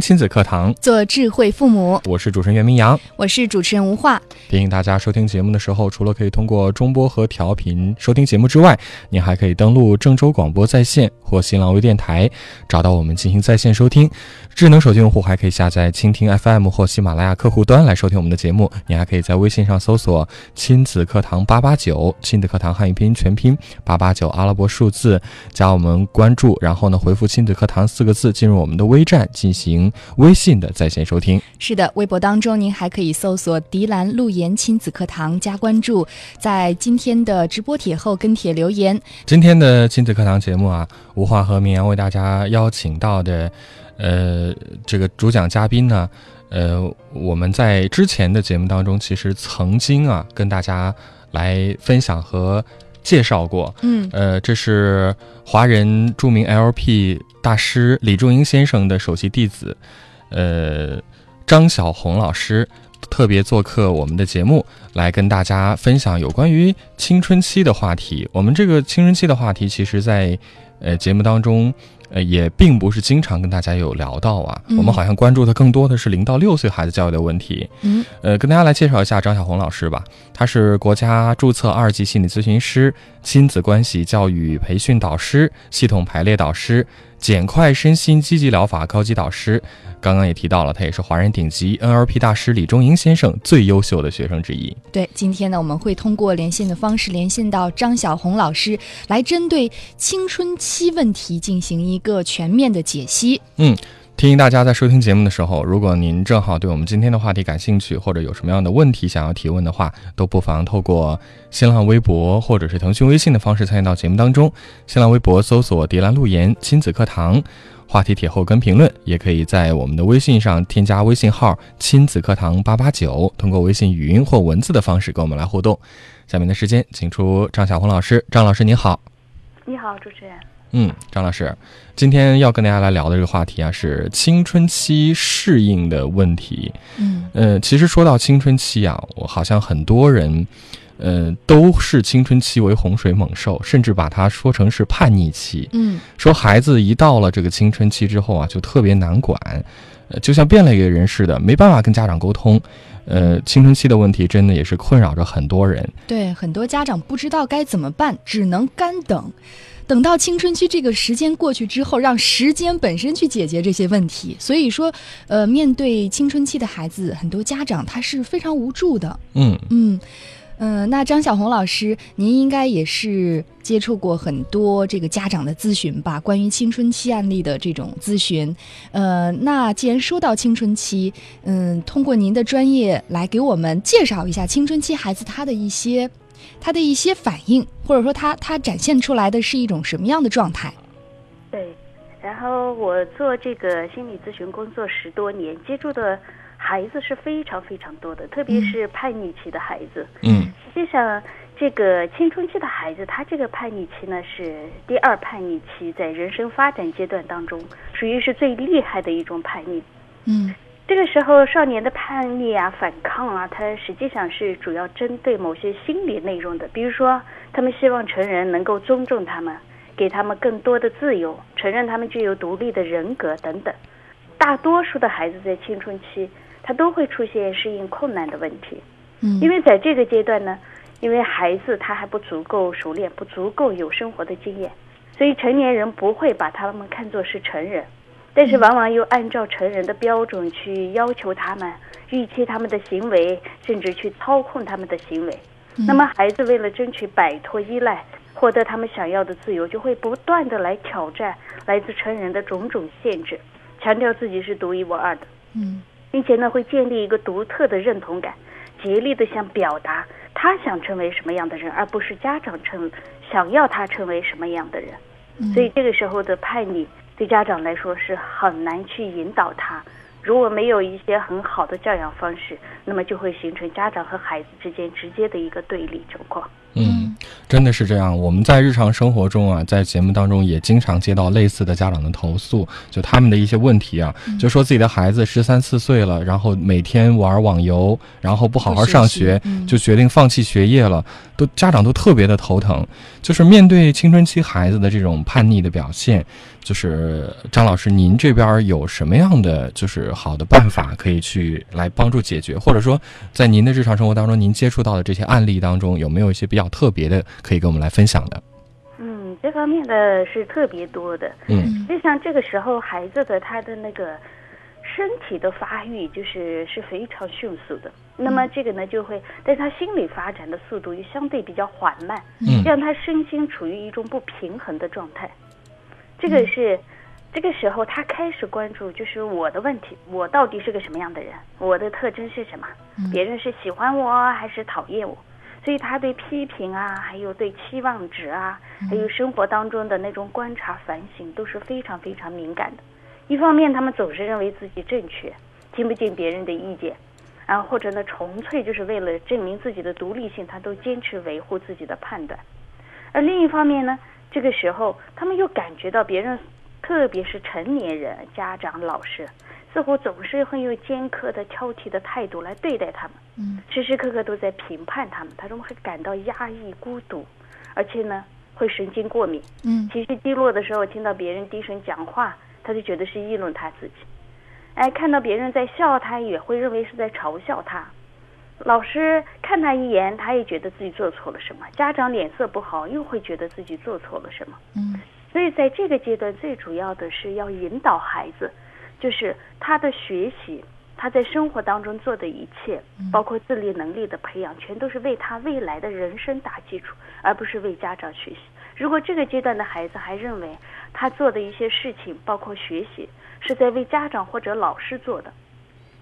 听亲子课堂，做智慧父母。我是主持人袁明阳，我是主持人吴化。提醒大家收听节目的时候，除了可以通过中波和调频收听节目之外，您还可以登录郑州广播在线或新浪微电台，找到我们进行在线收听。智能手机用户还可以下载蜻蜓 FM 或喜马拉雅客户端来收听我们的节目。你还可以在微信上搜索“亲子课堂八八九”，亲子课堂汉语拼音全拼八八九阿拉伯数字，加我们关注，然后呢回复“亲子课堂”四个字进入我们的微站进行。微信的在线收听是的，微博当中您还可以搜索“迪兰路言亲子课堂”加关注，在今天的直播帖后跟帖留言。今天的亲子课堂节目啊，吴华和明阳为大家邀请到的，呃，这个主讲嘉宾呢，呃，我们在之前的节目当中其实曾经啊跟大家来分享和介绍过，嗯，呃，这是华人著名 LP。大师李仲英先生的首席弟子，呃，张小红老师特别做客我们的节目，来跟大家分享有关于青春期的话题。我们这个青春期的话题，其实，在呃节目当中。呃，也并不是经常跟大家有聊到啊，我们好像关注的更多的是零到六岁孩子教育的问题。嗯，呃，跟大家来介绍一下张小红老师吧，他是国家注册二级心理咨询师、亲子关系教育培训导师、系统排列导师、简快身心积极疗法高级导师。刚刚也提到了，他也是华人顶级 NLP 大师李中莹先生最优秀的学生之一。对，今天呢，我们会通过连线的方式连线到张小红老师，来针对青春期问题进行一个全面的解析。嗯，提醒大家在收听节目的时候，如果您正好对我们今天的话题感兴趣，或者有什么样的问题想要提问的话，都不妨透过新浪微博或者是腾讯微信的方式参与到节目当中。新浪微博搜索“迪兰路言亲子课堂”。话题帖后跟评论，也可以在我们的微信上添加微信号“亲子课堂八八九”，通过微信语音或文字的方式跟我们来互动。下面的时间，请出张小红老师。张老师您好，你好，主持人。嗯，张老师，今天要跟大家来聊的这个话题啊，是青春期适应的问题。嗯，呃，其实说到青春期啊，我好像很多人。呃，都视青春期为洪水猛兽，甚至把它说成是叛逆期。嗯，说孩子一到了这个青春期之后啊，就特别难管，呃，就像变了一个人似的，没办法跟家长沟通。呃，青春期的问题真的也是困扰着很多人。对，很多家长不知道该怎么办，只能干等，等到青春期这个时间过去之后，让时间本身去解决这些问题。所以说，呃，面对青春期的孩子，很多家长他是非常无助的。嗯嗯。嗯，那张小红老师，您应该也是接触过很多这个家长的咨询吧？关于青春期案例的这种咨询，呃，那既然说到青春期，嗯，通过您的专业来给我们介绍一下青春期孩子他的一些他的一些反应，或者说他他展现出来的是一种什么样的状态？对，然后我做这个心理咨询工作十多年，接触的。孩子是非常非常多的，特别是叛逆期的孩子。嗯，实际上，这个青春期的孩子，他这个叛逆期呢是第二叛逆期，在人生发展阶段当中，属于是最厉害的一种叛逆。嗯，这个时候少年的叛逆啊、反抗啊，它实际上是主要针对某些心理内容的，比如说，他们希望成人能够尊重他们，给他们更多的自由，承认他们具有独立的人格等等。大多数的孩子在青春期。他都会出现适应困难的问题，嗯，因为在这个阶段呢，因为孩子他还不足够熟练，不足够有生活的经验，所以成年人不会把他们看作是成人，但是往往又按照成人的标准去要求他们，预期他们的行为，甚至去操控他们的行为。那么孩子为了争取摆脱依赖，获得他们想要的自由，就会不断的来挑战来自成人的种种限制，强调自己是独一无二的。嗯。并且呢，会建立一个独特的认同感，竭力的想表达他想成为什么样的人，而不是家长成想要他成为什么样的人。所以这个时候的叛逆，对家长来说是很难去引导他。如果没有一些很好的教养方式，那么就会形成家长和孩子之间直接的一个对立情况。嗯，真的是这样。我们在日常生活中啊，在节目当中也经常接到类似的家长的投诉，就他们的一些问题啊，就说自己的孩子十三四岁了，然后每天玩网游，然后不好好上学，就决定放弃学业了，都家长都特别的头疼。就是面对青春期孩子的这种叛逆的表现，就是张老师，您这边有什么样的就是好的办法可以去来帮助解决，或者说在您的日常生活当中，您接触到的这些案例当中，有没有一些比较特别的可以跟我们来分享的？嗯，这方面的是特别多的。嗯，就像这个时候孩子的他的那个身体的发育就是是非常迅速的，那么这个呢就会，但是他心理发展的速度又相对比较缓慢，嗯让他身心处于一种不平衡的状态。这个是。这个时候，他开始关注，就是我的问题，我到底是个什么样的人？我的特征是什么？别人是喜欢我还是讨厌我？所以他对批评啊，还有对期望值啊，还有生活当中的那种观察反省，都是非常非常敏感的。一方面，他们总是认为自己正确，听不进别人的意见，然后或者呢，纯粹就是为了证明自己的独立性，他都坚持维护自己的判断。而另一方面呢，这个时候他们又感觉到别人。特别是成年人、家长、老师，似乎总是会用尖刻的、挑剔的态度来对待他们，嗯，时时刻刻都在评判他们，他们会感到压抑、孤独，而且呢，会神经过敏，嗯，情绪低落的时候，听到别人低声讲话，他就觉得是议论他自己，哎，看到别人在笑，他也会认为是在嘲笑他，老师看他一眼，他也觉得自己做错了什么，家长脸色不好，又会觉得自己做错了什么，嗯。所以在这个阶段，最主要的是要引导孩子，就是他的学习，他在生活当中做的一切，包括自立能力的培养，全都是为他未来的人生打基础，而不是为家长学习。如果这个阶段的孩子还认为他做的一些事情，包括学习，是在为家长或者老师做的，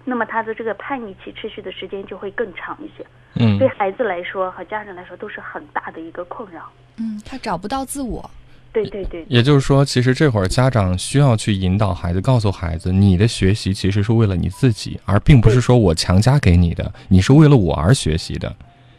那么他的这个叛逆期持续的时间就会更长一些。嗯，对孩子来说和家长来说都是很大的一个困扰。嗯，他找不到自我。对对对，也就是说，其实这会儿家长需要去引导孩子，告诉孩子，你的学习其实是为了你自己，而并不是说我强加给你的，你是为了我而学习的。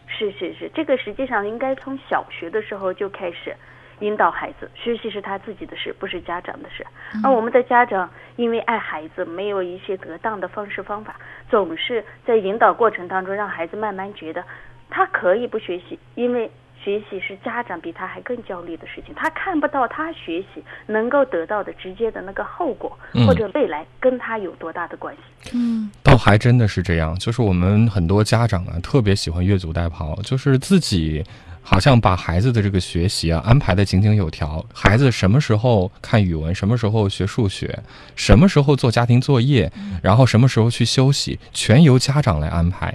是是是，这个实际上应该从小学的时候就开始引导孩子，学习是他自己的事，不是家长的事。而我们的家长因为爱孩子，没有一些得当的方式方法，总是在引导过程当中让孩子慢慢觉得他可以不学习，因为。学习是家长比他还更焦虑的事情，他看不到他学习能够得到的直接的那个后果，或者未来跟他有多大的关系。嗯，倒还真的是这样，就是我们很多家长啊，特别喜欢越俎代庖，就是自己好像把孩子的这个学习啊安排的井井有条，孩子什么时候看语文，什么时候学数学，什么时候做家庭作业，然后什么时候去休息，全由家长来安排。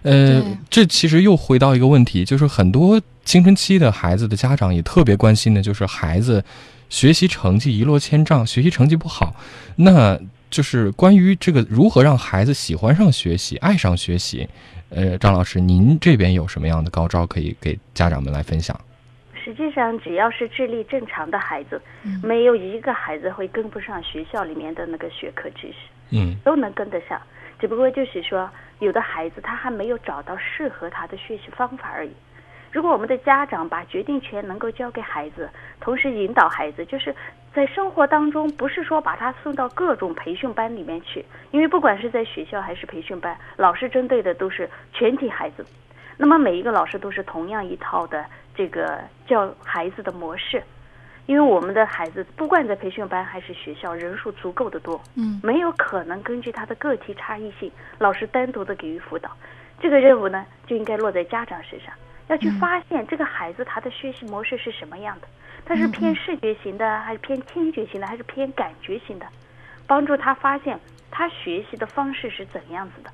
呃，这其实又回到一个问题，就是很多青春期的孩子的家长也特别关心的，就是孩子学习成绩一落千丈，学习成绩不好，那就是关于这个如何让孩子喜欢上学习、爱上学习。呃，张老师，您这边有什么样的高招可以给家长们来分享？实际上，只要是智力正常的孩子，没有一个孩子会跟不上学校里面的那个学科知识，嗯，都能跟得上。只不过就是说，有的孩子他还没有找到适合他的学习方法而已。如果我们的家长把决定权能够交给孩子，同时引导孩子，就是在生活当中，不是说把他送到各种培训班里面去，因为不管是在学校还是培训班，老师针对的都是全体孩子。那么每一个老师都是同样一套的这个教孩子的模式。因为我们的孩子不管在培训班还是学校，人数足够的多，嗯，没有可能根据他的个体差异性，老师单独的给予辅导。这个任务呢，就应该落在家长身上，要去发现这个孩子他的学习模式是什么样的，他是偏视觉型的，还是偏听觉型的，还是偏感觉型的，帮助他发现他学习的方式是怎样子的。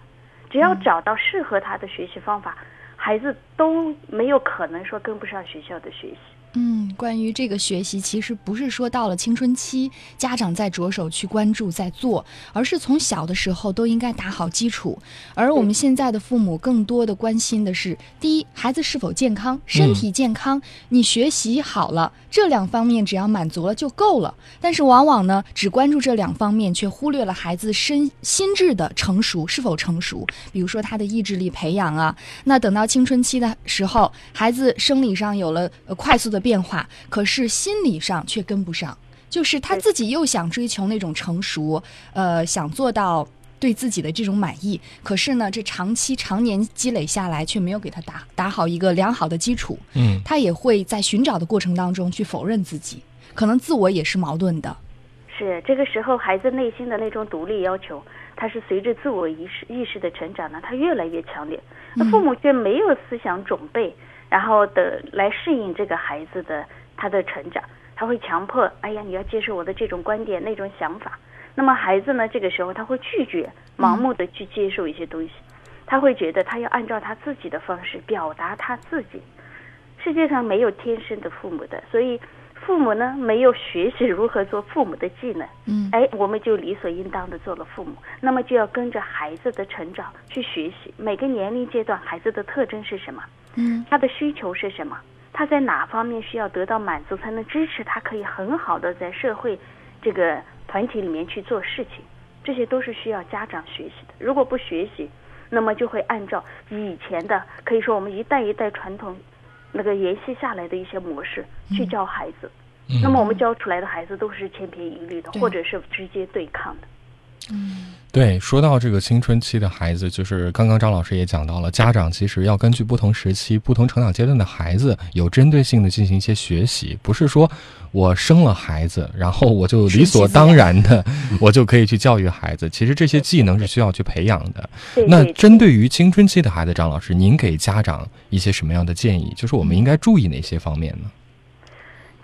只要找到适合他的学习方法，孩子都没有可能说跟不上学校的学习。嗯。关于这个学习，其实不是说到了青春期，家长在着手去关注、在做，而是从小的时候都应该打好基础。而我们现在的父母更多的关心的是：第一，孩子是否健康，身体健康，你学习好了，这两方面只要满足了就够了。但是往往呢，只关注这两方面，却忽略了孩子身心智的成熟是否成熟。比如说他的意志力培养啊，那等到青春期的时候，孩子生理上有了快速的变化，可是心理上却跟不上，就是他自己又想追求那种成熟，呃，想做到对自己的这种满意，可是呢，这长期常年积累下来，却没有给他打打好一个良好的基础，嗯他也会在寻找的过程当中去否认自己，可能自我也是矛盾的。是这个时候孩子内心的那种独立要求，他是随着自我意识意识的成长呢，他越来越强烈。那父母却没有思想准备，然后的来适应这个孩子的他的成长，他会强迫，哎呀，你要接受我的这种观点、那种想法。那么孩子呢，这个时候他会拒绝，盲目的去接受一些东西，他会觉得他要按照他自己的方式表达他自己。世界上没有天生的父母的，所以父母呢没有学习如何做父母的技能，嗯。哎，我们就理所应当的做了父母。那么就要跟着孩子的成长去学习，每个年龄阶段孩子的特征是什么，嗯。他的需求是什么，他在哪方面需要得到满足，才能支持他可以很好的在社会这个团体里面去做事情，这些都是需要家长学习的。如果不学习，那么就会按照以前的，可以说我们一代一代传统那个沿袭下来的一些模式去教孩子。嗯那么我们教出来的孩子都是千篇一律的，或者是直接对抗的。对，说到这个青春期的孩子，就是刚刚张老师也讲到了，家长其实要根据不同时期、不同成长阶段的孩子，有针对性的进行一些学习，不是说我生了孩子，然后我就理所当然的，我就可以去教育孩子。其实这些技能是需要去培养的。那针对于青春期的孩子，张老师，您给家长一些什么样的建议？就是我们应该注意哪些方面呢？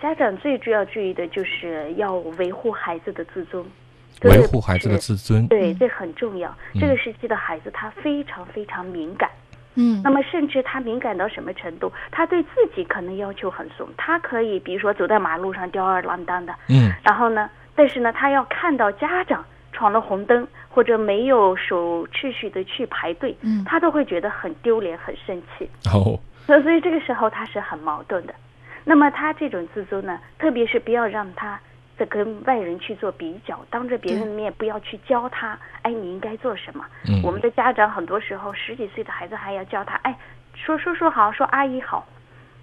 家长最主要注意的就是要维护孩子的自尊，维护孩子的自尊。对，这很重要。嗯这个时期的孩子他非常非常敏感，嗯那么甚至他敏感到什么程度？他对自己可能要求很松，他可以比如说走在马路上吊儿郎当的，嗯然后呢，但是呢，他要看到家长闯了红灯或者没有守秩序的去排队，嗯他都会觉得很丢脸、很生气。哦，所所以这个时候他是很矛盾的。那么他这种自尊呢，特别是不要让他在跟外人去做比较，当着别人的面不要去教他，哎，你应该做什么。嗯我们的家长很多时候十几岁的孩子还要教他，哎，说叔叔好，说阿姨好。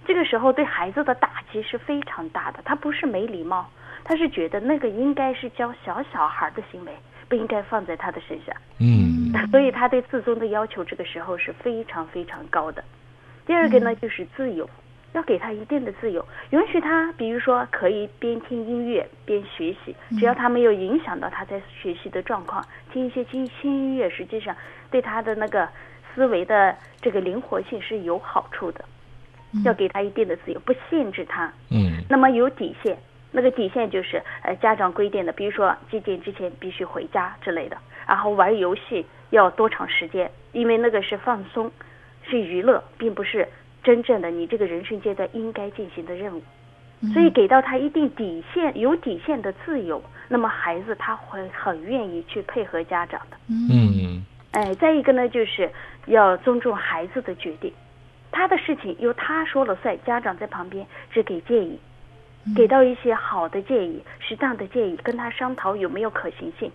这个时候对孩子的打击是非常大的，他不是没礼貌，他是觉得那个应该是教小小孩的行为，不应该放在他的身上。嗯 所以他对自尊的要求这个时候是非常非常高的。第二个呢，就是自由，要给他一定的自由，允许他，比如说可以边听音乐边学习，只要他没有影响到他在学习的状况，听一些轻轻音乐，实际上对他的那个思维的这个灵活性是有好处的。要给他一定的自由，不限制他。嗯那么有底线，那个底线就是呃家长规定的，比如说几点之前必须回家之类的，然后玩游戏要多长时间，因为那个是放松，是娱乐，并不是真正的你这个人生阶段应该进行的任务。所以给到他一定底线、有底线的自由，那么孩子他会很愿意去配合家长的。嗯哎，再一个呢，就是要尊重孩子的决定，他的事情由他说了算，家长在旁边只给建议，给到一些好的建议、适当的建议，跟他商讨有没有可行性，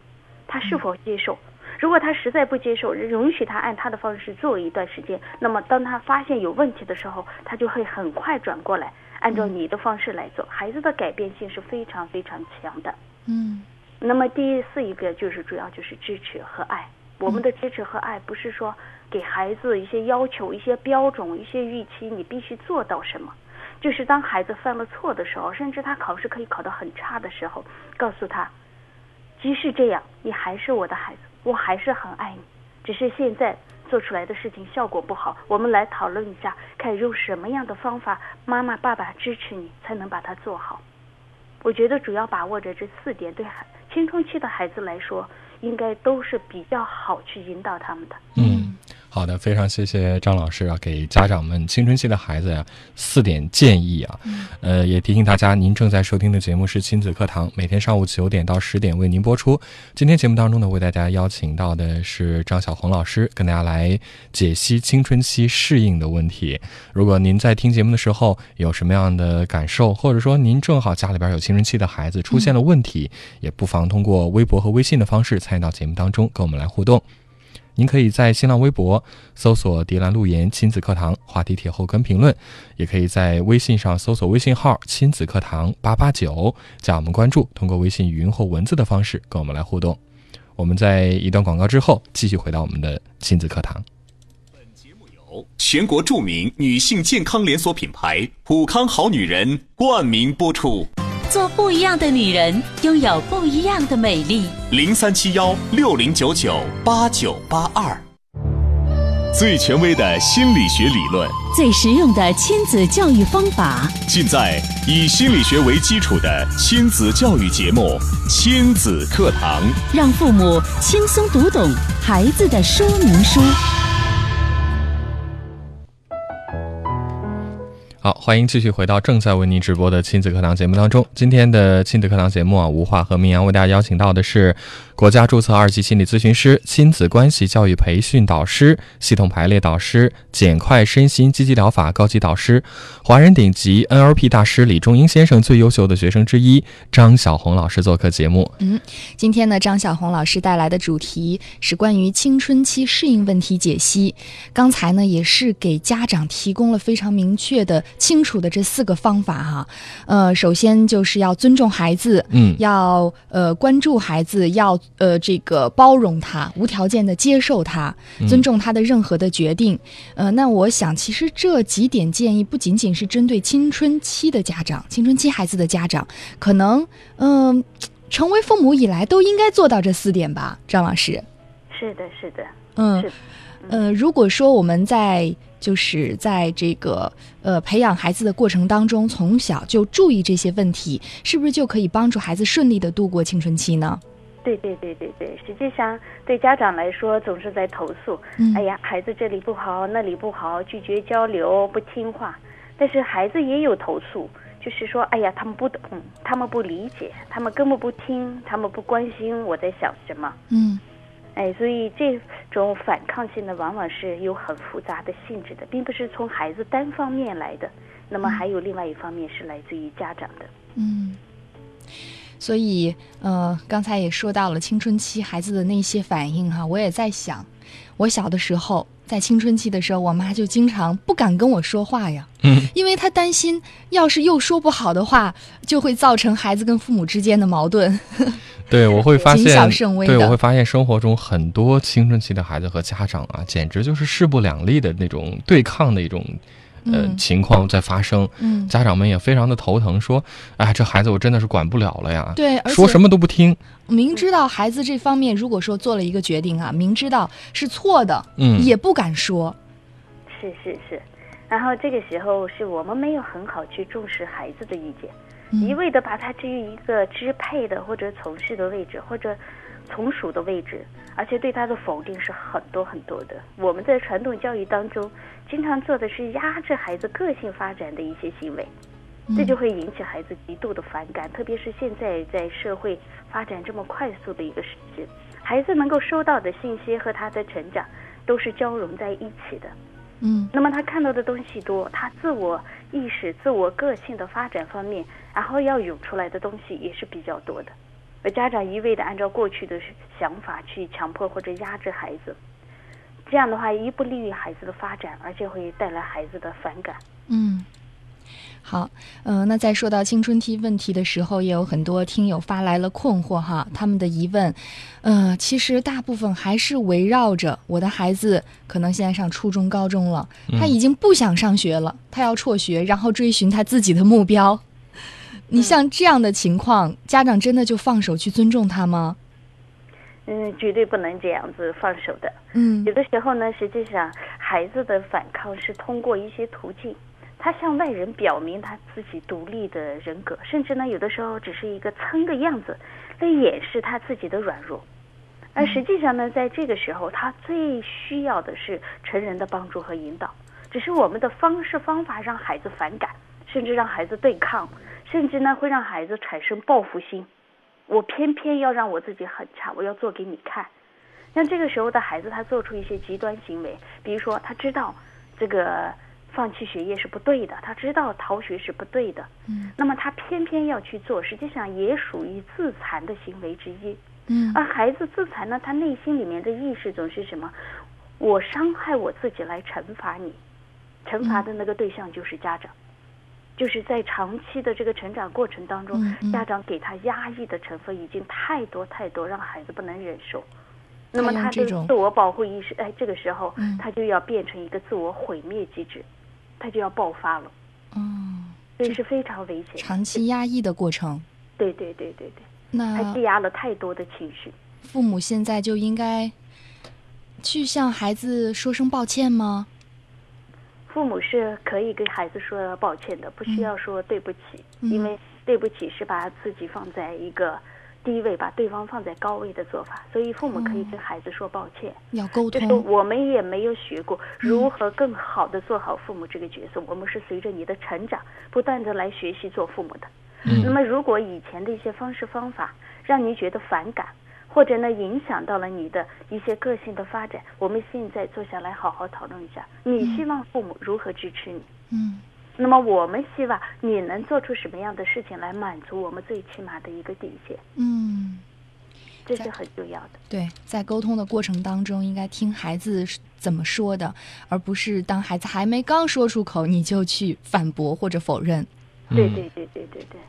他是否接受。如果他实在不接受，允许他按他的方式做一段时间，那么当他发现有问题的时候，他就会很快转过来，按照你的方式来做。孩子的改变性是非常非常强的。嗯那么第四一个就是主要就是支持和爱。我们的支持和爱不是说给孩子一些要求、一些标准、一些预期，你必须做到什么。就是当孩子犯了错的时候，甚至他考试可以考得很差的时候，告诉他，即使这样，你还是我的孩子，我还是很爱你。只是现在做出来的事情效果不好，我们来讨论一下，看用什么样的方法，妈妈、爸爸支持你，才能把它做好。我觉得主要把握着这四点，对孩青春期的孩子来说，应该都是比较好去引导他们的。嗯，好的，非常谢谢张老师啊，给家长们青春期的孩子呀四点建议啊。呃，也提醒大家，您正在收听的节目是亲子课堂，每天上午九点到十点为您播出。今天节目当中呢，为大家邀请到的是张小红老师，跟大家来解析青春期适应的问题。如果您在听节目的时候有什么样的感受，或者说您正好家里边有青春期的孩子出现了问题，也不妨通过微博和微信的方式参与到节目当中，跟我们来互动。您可以在新浪微博搜索“迪兰路言亲子课堂”话题帖后跟评论，也可以在微信上搜索微信号“亲子课堂八八九”加我们关注，通过微信语音或文字的方式跟我们来互动。我们在一段广告之后，继续回到我们的亲子课堂。本节目由全国著名女性健康连锁品牌普康好女人冠名播出。做不一样的女人，拥有不一样的美丽。零三七幺六零九九八九八二，最权威的心理学理论，最实用的亲子教育方法，尽在以心理学为基础的亲子教育节目《亲子课堂》，让父母轻松读懂孩子的说明书。好，欢迎继续回到正在为您直播的亲子课堂节目当中。今天的亲子课堂节目啊，吴华和明阳为大家邀请到的是国家注册二级心理咨询师、亲子关系教育培训导师、系统排列导师、简快身心积极疗法高级导师、华人顶级 NLP 大师李中英先生最优秀的学生之一张小红老师做客节目。嗯，今天呢，张小红老师带来的主题是关于青春期适应问题解析。刚才呢，也是给家长提供了非常明确的。清楚的这四个方法哈，呃，首先就是要尊重孩子，嗯，要呃关注孩子，要呃这个包容他，无条件的接受他，尊重他的任何的决定。呃，那我想其实这几点建议不仅仅是针对青春期的家长，青春期孩子的家长，可能嗯，成为父母以来都应该做到这四点吧，张老师。是的，是的，嗯，呃，如果说我们在。就是在这个呃培养孩子的过程当中，从小就注意这些问题，是不是就可以帮助孩子顺利的度过青春期呢？对对对对对，实际上对家长来说，总是在投诉，哎呀，孩子这里不好，那里不好，拒绝交流，不听话。但是孩子也有投诉，就是说，哎呀，他们不懂，他们不理解，他们根本不听，他们不关心我在想什么。嗯。哎，所以这种反抗性的，往往是有很复杂的性质的，并不是从孩子单方面来的。那么还有另外一方面是来自于家长的。嗯，所以呃，刚才也说到了青春期孩子的那些反应哈，我也在想，我小的时候在青春期的时候，我妈就经常不敢跟我说话呀，嗯，因为她担心要是又说不好的话，就会造成孩子跟父母之间的矛盾。对，我会发现，对，我会发现生活中很多青春期的孩子和家长啊，简直就是势不两立的那种对抗的一种呃情况在发生。嗯，家长们也非常的头疼，说，哎，这孩子我真的是管不了了呀。对，说什么都不听。明知道孩子这方面如果说做了一个决定啊，明知道是错的，嗯，也不敢说。是是是，然后这个时候是我们没有很好去重视孩子的意见。一味的把他置于一个支配的或者从事的位置，或者从属的位置，而且对他的否定是很多很多的。我们在传统教育当中，经常做的是压制孩子个性发展的一些行为，这就会引起孩子极度的反感。特别是现在在社会发展这么快速的一个时期，孩子能够收到的信息和他的成长都是交融在一起的。嗯，那么他看到的东西多，他自我意识、自我个性的发展方面，然后要涌出来的东西也是比较多的。而家长一味的按照过去的想法去强迫或者压制孩子，这样的话一不利于孩子的发展，而且会带来孩子的反感。嗯。好，嗯，那在说到青春期问题的时候，也有很多听友发来了困惑哈，他们的疑问，呃，其实大部分还是围绕着我的孩子，可能现在上初中、高中了，他已经不想上学了，他要辍学，然后追寻他自己的目标。你像这样的情况，家长真的就放手去尊重他吗？嗯，绝对不能这样子放手的。嗯，有的时候呢，实际上孩子的反抗是通过一些途径。他向外人表明他自己独立的人格，甚至呢，有的时候只是一个撑个样子，来掩饰他自己的软弱。而实际上呢，在这个时候，他最需要的是成人的帮助和引导。只是我们的方式方法让孩子反感，甚至让孩子对抗，甚至呢会让孩子产生报复心。我偏偏要让我自己很差，我要做给你看。像这个时候的孩子，他做出一些极端行为，比如说他知道这个放弃学业是不对的，他知道逃学是不对的，嗯那么他偏偏要去做，实际上也属于自残的行为之一。嗯而孩子自残呢，他内心里面的意识总是什么？我伤害我自己来惩罚你，惩罚的那个对象就是家长，就是在长期的这个成长过程当中，家长给他压抑的成分已经太多太多，让孩子不能忍受。那么他这种的自我保护意识，哎，这个时候嗯他就要变成一个自我毁灭机制，他就要爆发了，嗯，所以是非常危险。长期压抑的过程。对对对对对，他那积压了太多的情绪。父母现在就应该去向孩子说声抱歉吗？父母是可以给孩子说抱歉的，不需要说对不起，嗯因为对不起是把自己放在一个低位，把对方放在高位的做法，所以父母可以跟孩子说抱歉。要沟就是通。我们也没有学过如何更好的做好父母这个角色，我们是随着你的成长不断的来学习做父母的。嗯那么，如果以前的一些方式方法让你觉得反感，或者呢影响到了你的一些个性的发展，我们现在坐下来好好讨论一下，你希望父母如何支持你？嗯那么我们希望你能做出什么样的事情来满足我们最起码的一个底线，嗯，这是很重要的。对，在沟通的过程当中，应该听孩子怎么说的，而不是当孩子还没刚说出口，你就去反驳或者否认。嗯对对对对对对。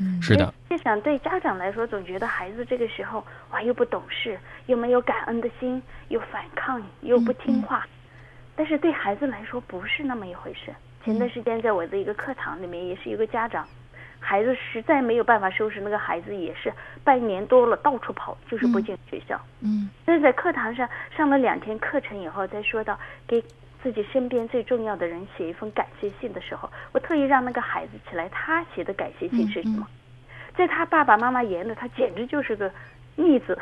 嗯，是的，就想对家长来说，总觉得孩子这个时候哇又不懂事，又没有感恩的心，又反抗，又不听话。但是对孩子来说不是那么一回事。前段时间在我的一个课堂里面，也是一个家长，孩子实在没有办法收拾，那个孩子也是半年多了到处跑，就是不进学校。嗯但是在课堂上上了两天课程以后，再说到给自己身边最重要的人写一封感谢信的时候，我特意让那个孩子起来，他写的感谢信是什么？在他爸爸妈妈眼里，他简直就是个逆子，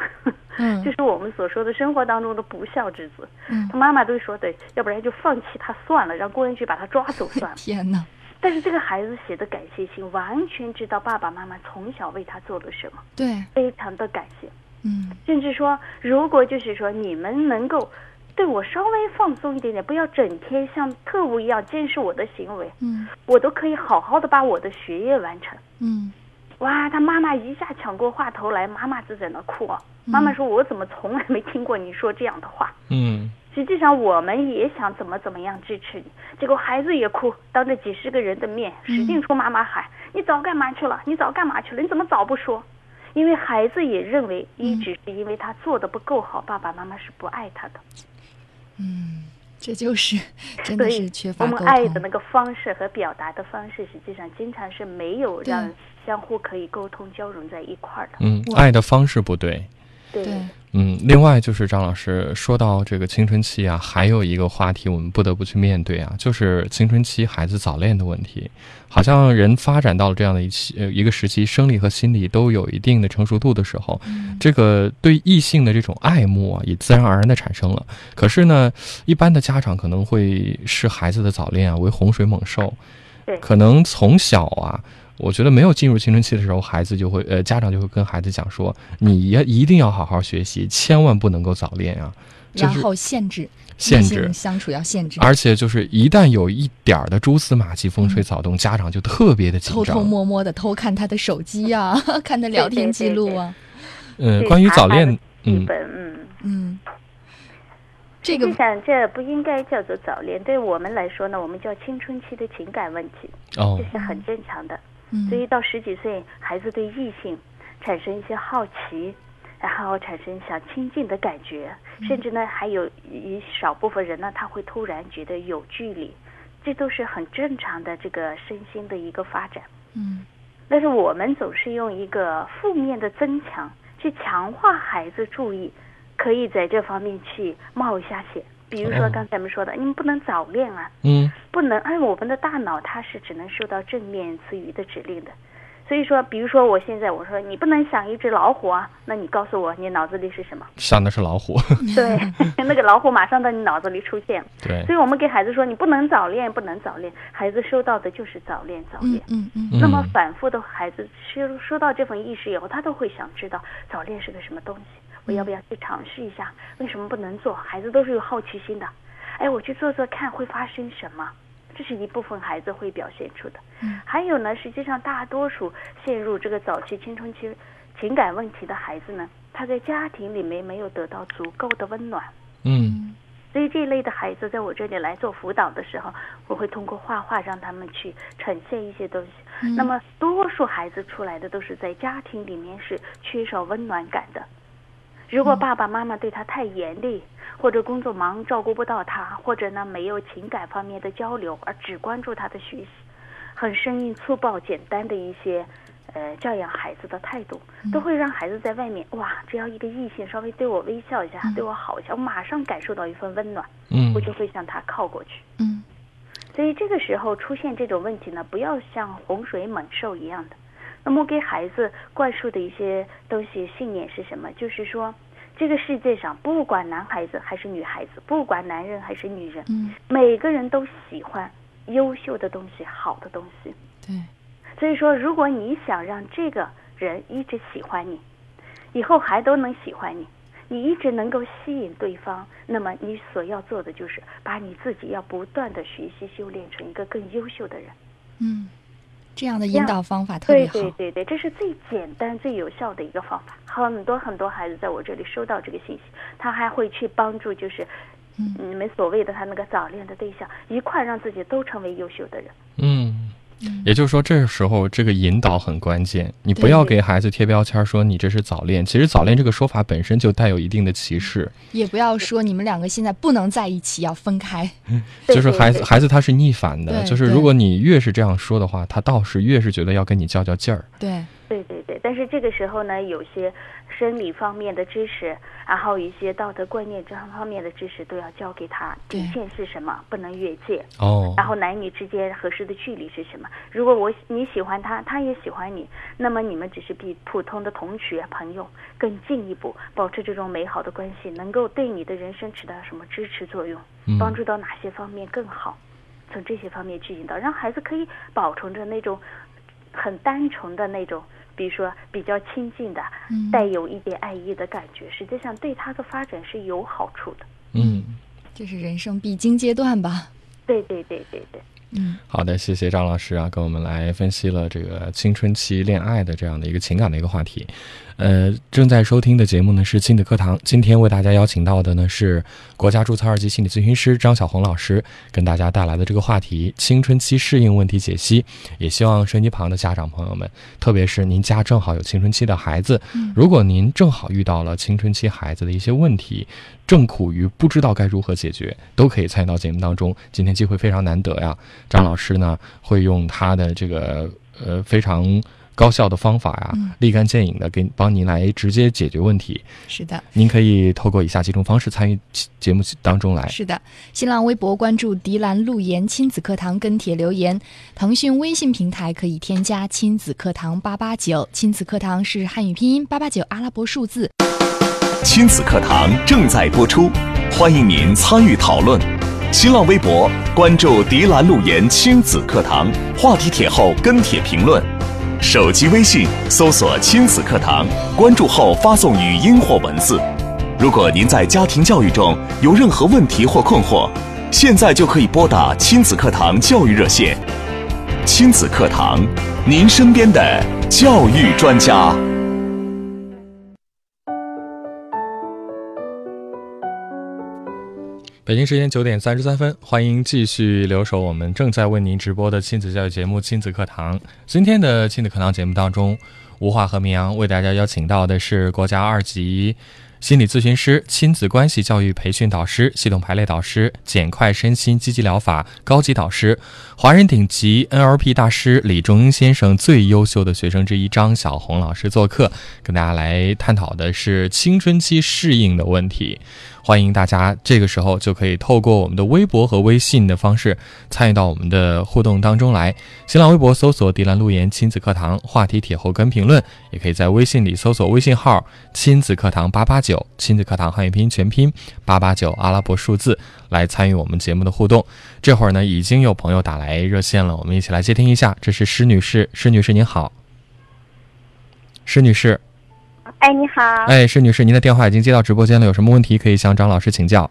嗯 就是我们所说的生活当中的不孝之子。嗯他妈妈都说的，要不然就放弃他算了，让公安局把他抓走算了。天哪，但是这个孩子写的感谢信，完全知道爸爸妈妈从小为他做了什么，对，非常的感谢。嗯甚至说，如果就是说你们能够对我稍微放松一点点，不要整天像特务一样监视我的行为，嗯我都可以好好的把我的学业完成。嗯哇，他妈妈一下抢过话头来，妈妈就在那哭啊。妈妈说：“我怎么从来没听过你说这样的话？”嗯实际上，我们也想怎么怎么样支持你，结果孩子也哭，当着几十个人的面，使劲冲妈妈喊：“你早干嘛去了？你早干嘛去了？你怎么早不说？”因为孩子也认为，一直是因为他做的不够好，爸爸妈妈是不爱他的，嗯，这就是 真的是缺乏我们爱的那。个方式和表达的方式，实际上经常是没有让相互可以沟通交融在一块儿的。嗯，爱的方式不。对对，嗯，另外就是张老师说到这个青春期啊，还有一个话题我们不得不去面对啊，就是青春期孩子早恋的问题。好像人发展到了这样的一期呃一个时期，生理和心理都有一定的成熟度的时候，嗯这个对异性的这种爱慕啊，也自然而然的产生了。可是呢，一般的家长可能会视孩子的早恋啊为洪水猛兽，对可能从小啊。我觉得没有进入青春期的时候，孩子就会呃，家长就会跟孩子讲说，你要一定要好好学习，千万不能够早恋啊，就是然后限制限制，相处要限制，而且就是一旦有一点儿的蛛丝马迹、风吹草动，家长就特别的紧张。偷偷摸摸的偷看他的手机呀、看他聊天记录啊。嗯，关于早恋嗯嗯。嗯，这个实际上，这不应该叫做早恋，对我们来说呢，我们叫青春期的情感问题，哦这，是很正常的。嗯所以到十几岁，孩子对异性产生一些好奇，然后产生想亲近的感觉，甚至呢，还有一少部分人呢，他会突然觉得有距离，这都是很正常的这个身心的一个发展。嗯但是我们总是用一个负面的增强去强化孩子注意，可以在这方面去冒一下险。比如说哦刚才我们说的，你们不能早恋啊，嗯不能，因为我们的大脑它是只能受到正面词语的指令的，所所以说，比如说我现在我说你不能想一只老虎啊，那你告诉我你脑子里是什么？想的是老虎。对，那个老虎马上到你脑子里出现。对所以我们给孩子说你不能早恋，不能早恋，孩子收到的就是早恋早恋。嗯嗯嗯那么反复的孩子收收到这份意识以后，他都会想知道早恋是个什么东西，我要不要去尝试一下？为什么不能做？孩子都是有好奇心的，哎，我去做做看会发生什么？这是一部分孩子会表现出的。嗯还有呢，实际上大多数陷入这个早期青春期情感问题的孩子呢，他在家庭里面没有得到足够的温暖。嗯所以这一类的孩子在我这里来做辅导的时候，我会通过画画让他们去呈现一些东西。嗯那么多数孩子出来的都是在家庭里面是缺少温暖感的。如果爸爸妈妈对他太严厉，或者工作忙照顾不到他，或者呢没有情感方面的交流，而只关注他的学习，很生硬、粗暴、简单的一些呃教养孩子的态度，都会让孩子在外面哇，只要一个异性稍微对我微笑一下，对我好一下，我马上感受到一份温暖，嗯我就会向他靠过去。嗯所以这个时候出现这种问题呢，不要像洪水猛兽一样的。那么给孩子灌输的一些东西信念是什么？就是说，这个世界上不管男孩子还是女孩子，不管男人还是女人，嗯，每个人都喜欢优秀的东西、好的东西。对，所以说，如果你想让这个人一直喜欢你，以后还都能喜欢你，你一直能够吸引对方，那么你所要做的就是把你自己要不断的学习修炼成一个更优秀的人。嗯，这样的引导方法特别对好。对对对，这是最简单、最有效的一个方法。很多很多孩子在我这里收到这个信息，他还会去帮助，就是嗯你们所谓的他那个早恋的对象，一块让自己都成为优秀的人。嗯。嗯也就是说，这时候这个引导很关键，你不要给孩子贴标签，说你这是早恋。其实早恋这个说法本身就带有一定的歧视，也不要说你们两个现在不能在一起，要分开。就是孩子孩子他是逆反的，就是如果你越是这样说的话，他倒是越是觉得要跟你较较劲儿。对，对对对，但是这个时候呢，有些生理方面的知识，然后一些道德观念这方面的知识都要教给他。底线是什么？不能越界。哦，然后男女之间合适的距离是什么？如果我你喜欢他，他也喜欢你，那么你们只是比普通的同学朋友更进一步，保持这种美好的关系，能够对你的人生起到什么支持作用？嗯帮助到哪些方面更好？从这些方面去引导，让孩子可以保存着那种很单纯的那种，比如说比较亲近的，嗯带有一点爱意的感觉，实际上对他的发展是有好处的。嗯，这是人生必经阶段吧。对对对对对。嗯好的，谢谢张老师啊，跟我们来分析了这个青春期恋爱的这样的一个情感的一个话题。呃，正在收听的节目呢是亲子课堂，今天为大家邀请到的呢是国家注册二级心理咨询师张小红老师，跟大家带来的这个话题——青春期适应问题解析。也希望收音机旁的家长朋友们，特别是您家正好有青春期的孩子，嗯如果您正好遇到了青春期孩子的一些问题，正苦于不知道该如何解决，都可以参与到节目当中。今天机会非常难得呀，张老师呢会用他的这个呃非常高效的方法呀，嗯立竿见影的给帮您来直接解决问题。是的，您可以透过以下几种方式参与节目当中来。是的。新浪微博关注“迪兰路言亲子课堂”跟帖留言，腾讯微信平台可以添加“亲子课堂八八九”，亲子课堂是汉语拼音，八八九阿拉伯数字。亲子课堂正在播出，欢迎您参与讨论。新浪微博关注“迪兰路言亲子课堂”，话题帖后跟帖评论。手机微信搜索“亲子课堂”，关注后发送语音或文字。如果您在家庭教育中有任何问题或困惑，现在就可以拨打亲子课堂教育热线。亲子课堂，您身边的教育专家。北京时间九点三十三分，欢迎继续留守我们正在为您直播的亲子教育节目《亲子课堂》。今天的亲子课堂节目当中，吴华和明阳为大家邀请到的是国家二级心理咨询师、亲子关系教育培训导师、系统排列导师、简快身心积极疗法高级导师、华人顶级 NLP 大师李仲英先生最优秀的学生之一张小红老师做客，跟大家来探讨的是青春期适应的问题。欢迎大家这个时候就可以透过我们的微博和微信的方式参与到我们的互动当中来。新浪微博搜索“迪兰路言亲子课堂”，话题帖后跟评论，也可以在微信里搜索微信号“亲子课堂八八九”，亲子课堂汉语拼音全拼八八九阿拉伯数字来参与我们节目的互动。这会儿呢，已经有朋友打来热线了，我们一起来接听一下。这是施女士，施女士您好。施女士，哎，你好。哎，施女士，您的电话已经接到直播间了，有什么问题可以向张老师请教？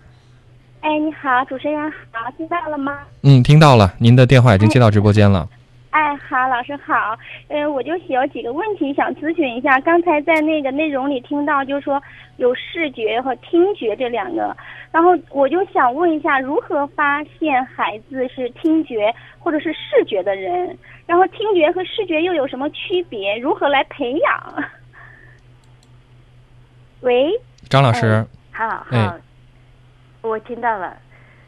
哎，你好，主持人好，听到了吗？嗯，听到了，您的电话已经接到直播间了。哎，好，老师好。呃，我就有几个问题想咨询一下。刚才在那个内容里听到，就是说有视觉和听觉这两个，然后我就想问一下，如何发现孩子是听觉或者是视觉的人？然后听觉和视觉又有什么区别？如何来培养？喂，张老师，好好，哎我听到了。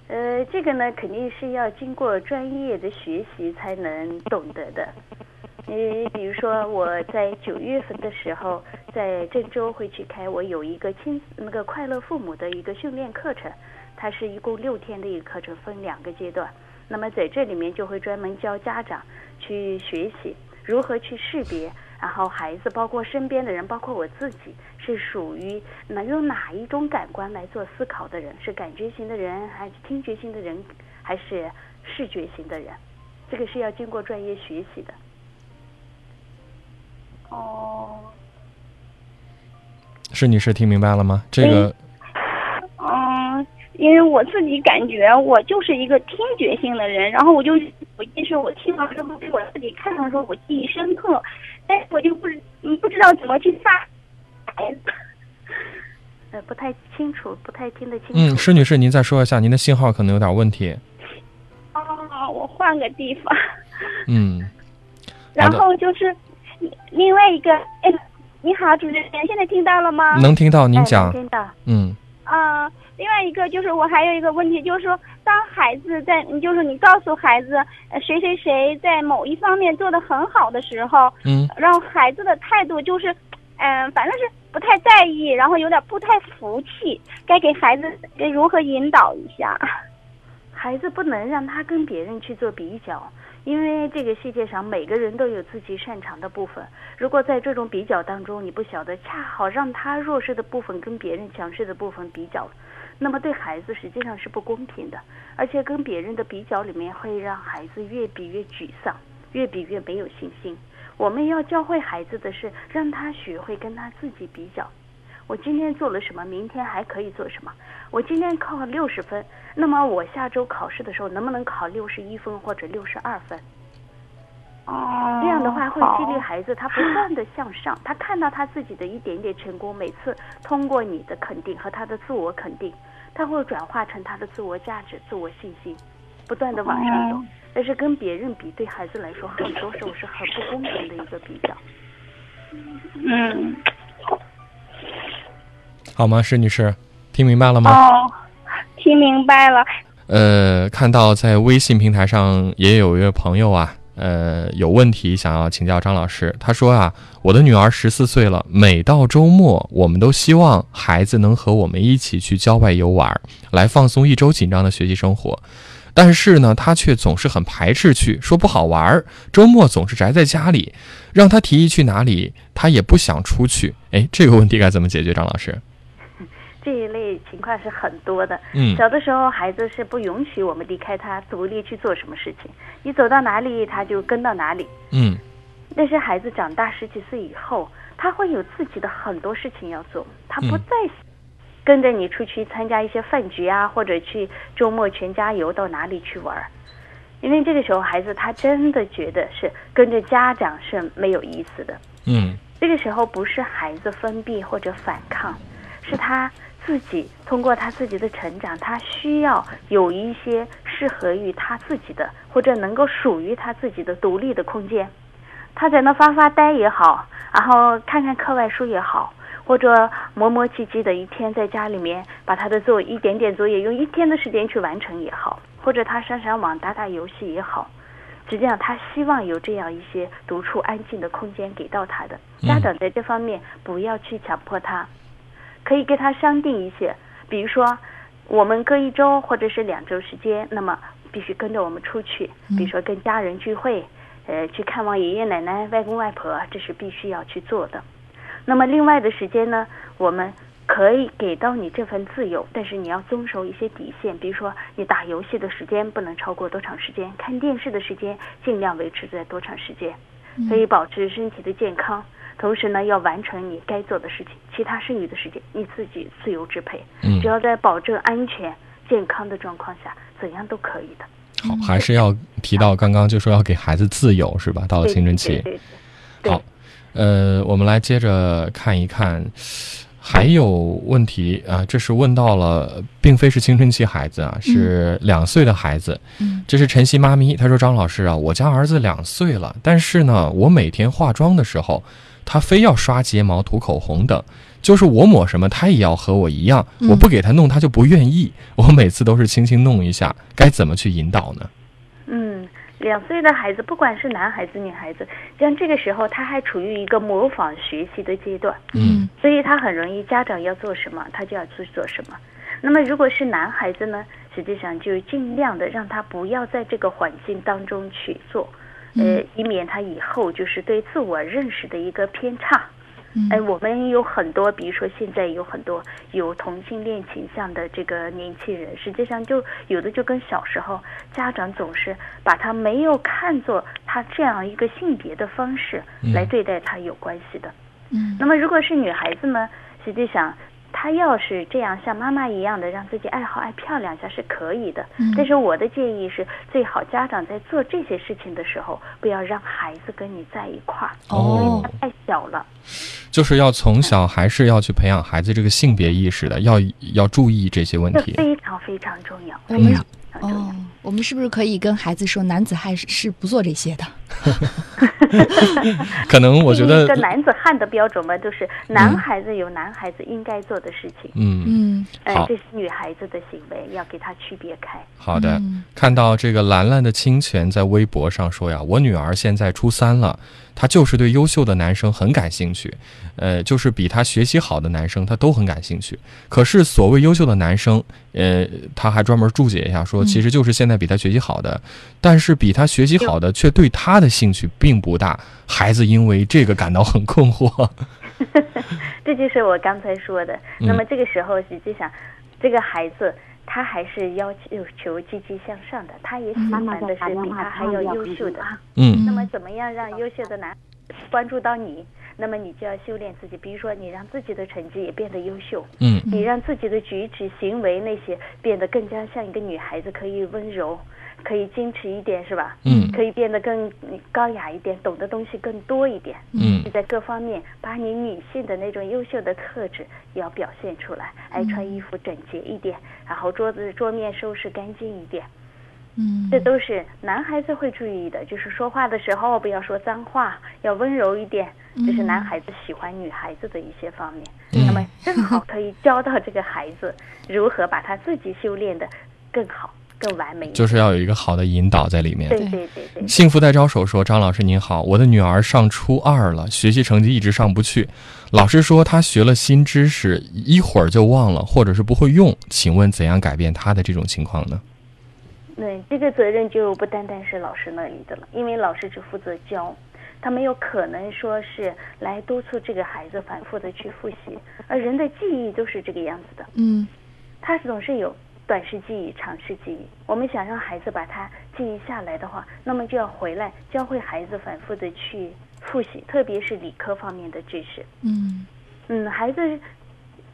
呃，这个呢，肯定是要经过专业的学习才能懂得的。呃，比如说我在九月份的时候，在郑州会去开我有一个亲那个快乐父母的一个训练课程，它是一共六天的一个课程，分两个阶段。那么在这里面就会专门教家长去学习如何去识别，然后孩子包括身边的人，包括我自己是属于能用哪一种感官来做思考的人，是感觉型的人，还是听觉型的人，还是视觉型的人？这个是要经过专业学习的。哦，是女士听明白了吗？这个，嗯，因为我自己感觉我就是一个听觉性的人，然后我就有件事我听完之后给我自己看的时候，我记忆深刻，但是我就不嗯不知道怎么去发孩子。呃，不太清楚，不太听得清楚。嗯，施女士，您再说一下，您的信号可能有点问题。哦，我换个地方。嗯，然后就是另外一个，哎，你好，主持人，现在听到了吗？能听到您哎讲能。听到。嗯啊、另外一个就是我还有一个问题，就是说，当孩子在，就是你告诉孩子，呃谁谁谁在某一方面做得很好的时候，嗯让孩子的态度就是，嗯、反正是不太在意，然后有点不太服气，该给孩子该如何引导一下？孩子不能让他跟别人去做比较，因为这个世界上每个人都有自己擅长的部分。如果在这种比较当中，你不晓得恰好让他弱势的部分跟别人强势的部分比较，那么对孩子实际上是不公平的，而且跟别人的比较里面会让孩子越比越沮丧，越比越没有信心。我们要教会孩子的是让他学会跟他自己比较。我今天做了什么，明天还可以做什么？我今天考了六十分，那么我下周考试的时候能不能考六十一分或者六十二分？哦，这样的话会激励孩子他不断的向上，他看到他自己的一点点成功，每次通过你的肯定和他的自我肯定，他会转化成他的自我价值、自我信心，不断的往上走哦。但是跟别人比，对孩子来说很多时候是很不公平的一个比较。嗯，好吗，施女士，听明白了吗？哦，听明白了。呃，看到在微信平台上也有一位朋友啊，呃，有问题想要请教张老师。他说啊，我的女儿十四岁了，每到周末，我们都希望孩子能和我们一起去郊外游玩，来放松一周紧张的学习生活。但是呢，他却总是很排斥去，说不好玩儿，周末总是宅在家里，让他提议去哪里，他也不想出去。哎，这个问题该怎么解决？张老师？这一类情况是很多的。嗯小的时候，孩子是不允许我们离开他，独立去做什么事情。你走到哪里，他就跟到哪里。嗯那些孩子长大十几岁以后，他会有自己的很多事情要做，他不嗯再跟着你出去参加一些饭局啊，或者去周末全家游到哪里去玩儿。因为这个时候，孩子他真的觉得是跟着家长是没有意思的。嗯这个时候不是孩子封闭或者反抗，是他自己通过他自己的成长，他需要有一些适合于他自己的，或者能够属于他自己的独立的空间。他在那发发呆也好，然后看看课外书也好，或者磨磨唧唧的一天在家里面把他的作一点点作业用一天的时间去完成也好，或者他上上网打打游戏也好，实际上他希望有这样一些独处安静的空间给到他的。家长在这方面不要去强迫他，可以跟他商定一些，比如说，我们隔一周或者是两周时间，那么必须跟着我们出去，比如说跟家人聚会，呃，去看望爷爷奶奶、外公外婆，这是必须要去做的。那么另外的时间呢，我们可以给到你这份自由，但是你要遵守一些底线，比如说你打游戏的时间不能超过多长时间，看电视的时间尽量维持在多长时间，可以保持身体的健康。同时呢，要完成你该做的事情，其他剩余的时间你自己自由支配，嗯只要在保证安全、健康的状况下，怎样都可以的。好，还是要提到刚刚就说要给孩子自由是吧？到了青春期，对对对对好，呃，我们来接着看一看，还有问题啊，这是问到了，并非是青春期孩子啊，是两岁的孩子。嗯这是晨曦妈咪，她说：“张老师啊，我家儿子两岁了，但是呢，我每天化妆的时候，他非要刷睫毛、涂口红等，就是我抹什么，他也要和我一样，嗯我不给他弄，他就不愿意。我每次都是轻轻弄一下，该怎么去引导呢？嗯，两岁的孩子，不管是男孩子、女孩子，像这个时候他还处于一个模仿学习的阶段，嗯所以他很容易家长要做什么，他就要去做什么。那么如果是男孩子呢，实际上就尽量的让他不要在这个环境当中去做，呃，以免他以后就是对自我认识的一个偏差。嗯哎，我们有很多，比如说现在有很多有同性恋倾向的这个年轻人，实际上就有的就跟小时候家长总是把他没有看作他这样一个性别的方式来对待他有关系的。嗯那么如果是女孩子呢，实际上她要是这样像妈妈一样的让自己爱好爱漂亮一下是可以的，嗯但是我的建议是，最好家长在做这些事情的时候，不要让孩子跟你在一块儿，哦他太小了。就是要从小还是要去培养孩子这个性别意识的，要要注意这些问题。非常非常重要，非常非常重要。哦，我们是不是可以跟孩子说，男子汉是是不做这些的？可能我觉得一个，男子汉的标准嘛，就是男孩子有男孩子应该做的事情，嗯，嗯呃，这是女孩子的行为，要给他区别开。好的。嗯看到这个兰兰的清泉在微博上说呀，我女儿现在初三了，她就是对优秀的男生很感兴趣，呃，就是比她学习好的男生她都很感兴趣。可是所谓优秀的男生，呃，她还专门注解一下说，嗯其实就是现在比他学习好的，但是比他学习好的却对他的兴趣并不大，孩子因为这个感到很困惑。这就是我刚才说的。嗯那么这个时候，实际上这个孩子他还是要求积极向上的，他也喜欢的是比他还要优秀的。嗯那么怎么样让优秀的男关注到你？那么你就要修炼自己，比如说你让自己的成绩也变得优秀，嗯你让自己的举止行为那些变得更加像一个女孩子，可以温柔，可以矜持一点，是吧？嗯可以变得更高雅一点，懂的东西更多一点。嗯你在各方面把你女性的那种优秀的特质要表现出来，爱穿衣服整洁一点，然后桌子桌面收拾干净一点，嗯这都是男孩子会注意的。就是说话的时候不要说脏话，要温柔一点，这是男孩子喜欢女孩子的一些方面。嗯那么正好可以教到这个孩子如何把他自己修炼的更好、更完美。就是要有一个好的引导在里面。对对对对。幸福在招手说：“张老师您好，我的女儿上初二了，学习成绩一直上不去。老师说她学了新知识，一会儿就忘了，或者是不会用。请问怎样改变她的这种情况呢？对，这个责任就不单单是老师那里的了，因为老师只负责教，他没有可能说是来督促这个孩子反复的去复习，而人的记忆都是这个样子的，嗯他总是有短时记忆、长时记忆。我们想让孩子把它记忆下来的话，那么就要回来教会孩子反复的去复习，特别是理科方面的知识。嗯嗯，孩子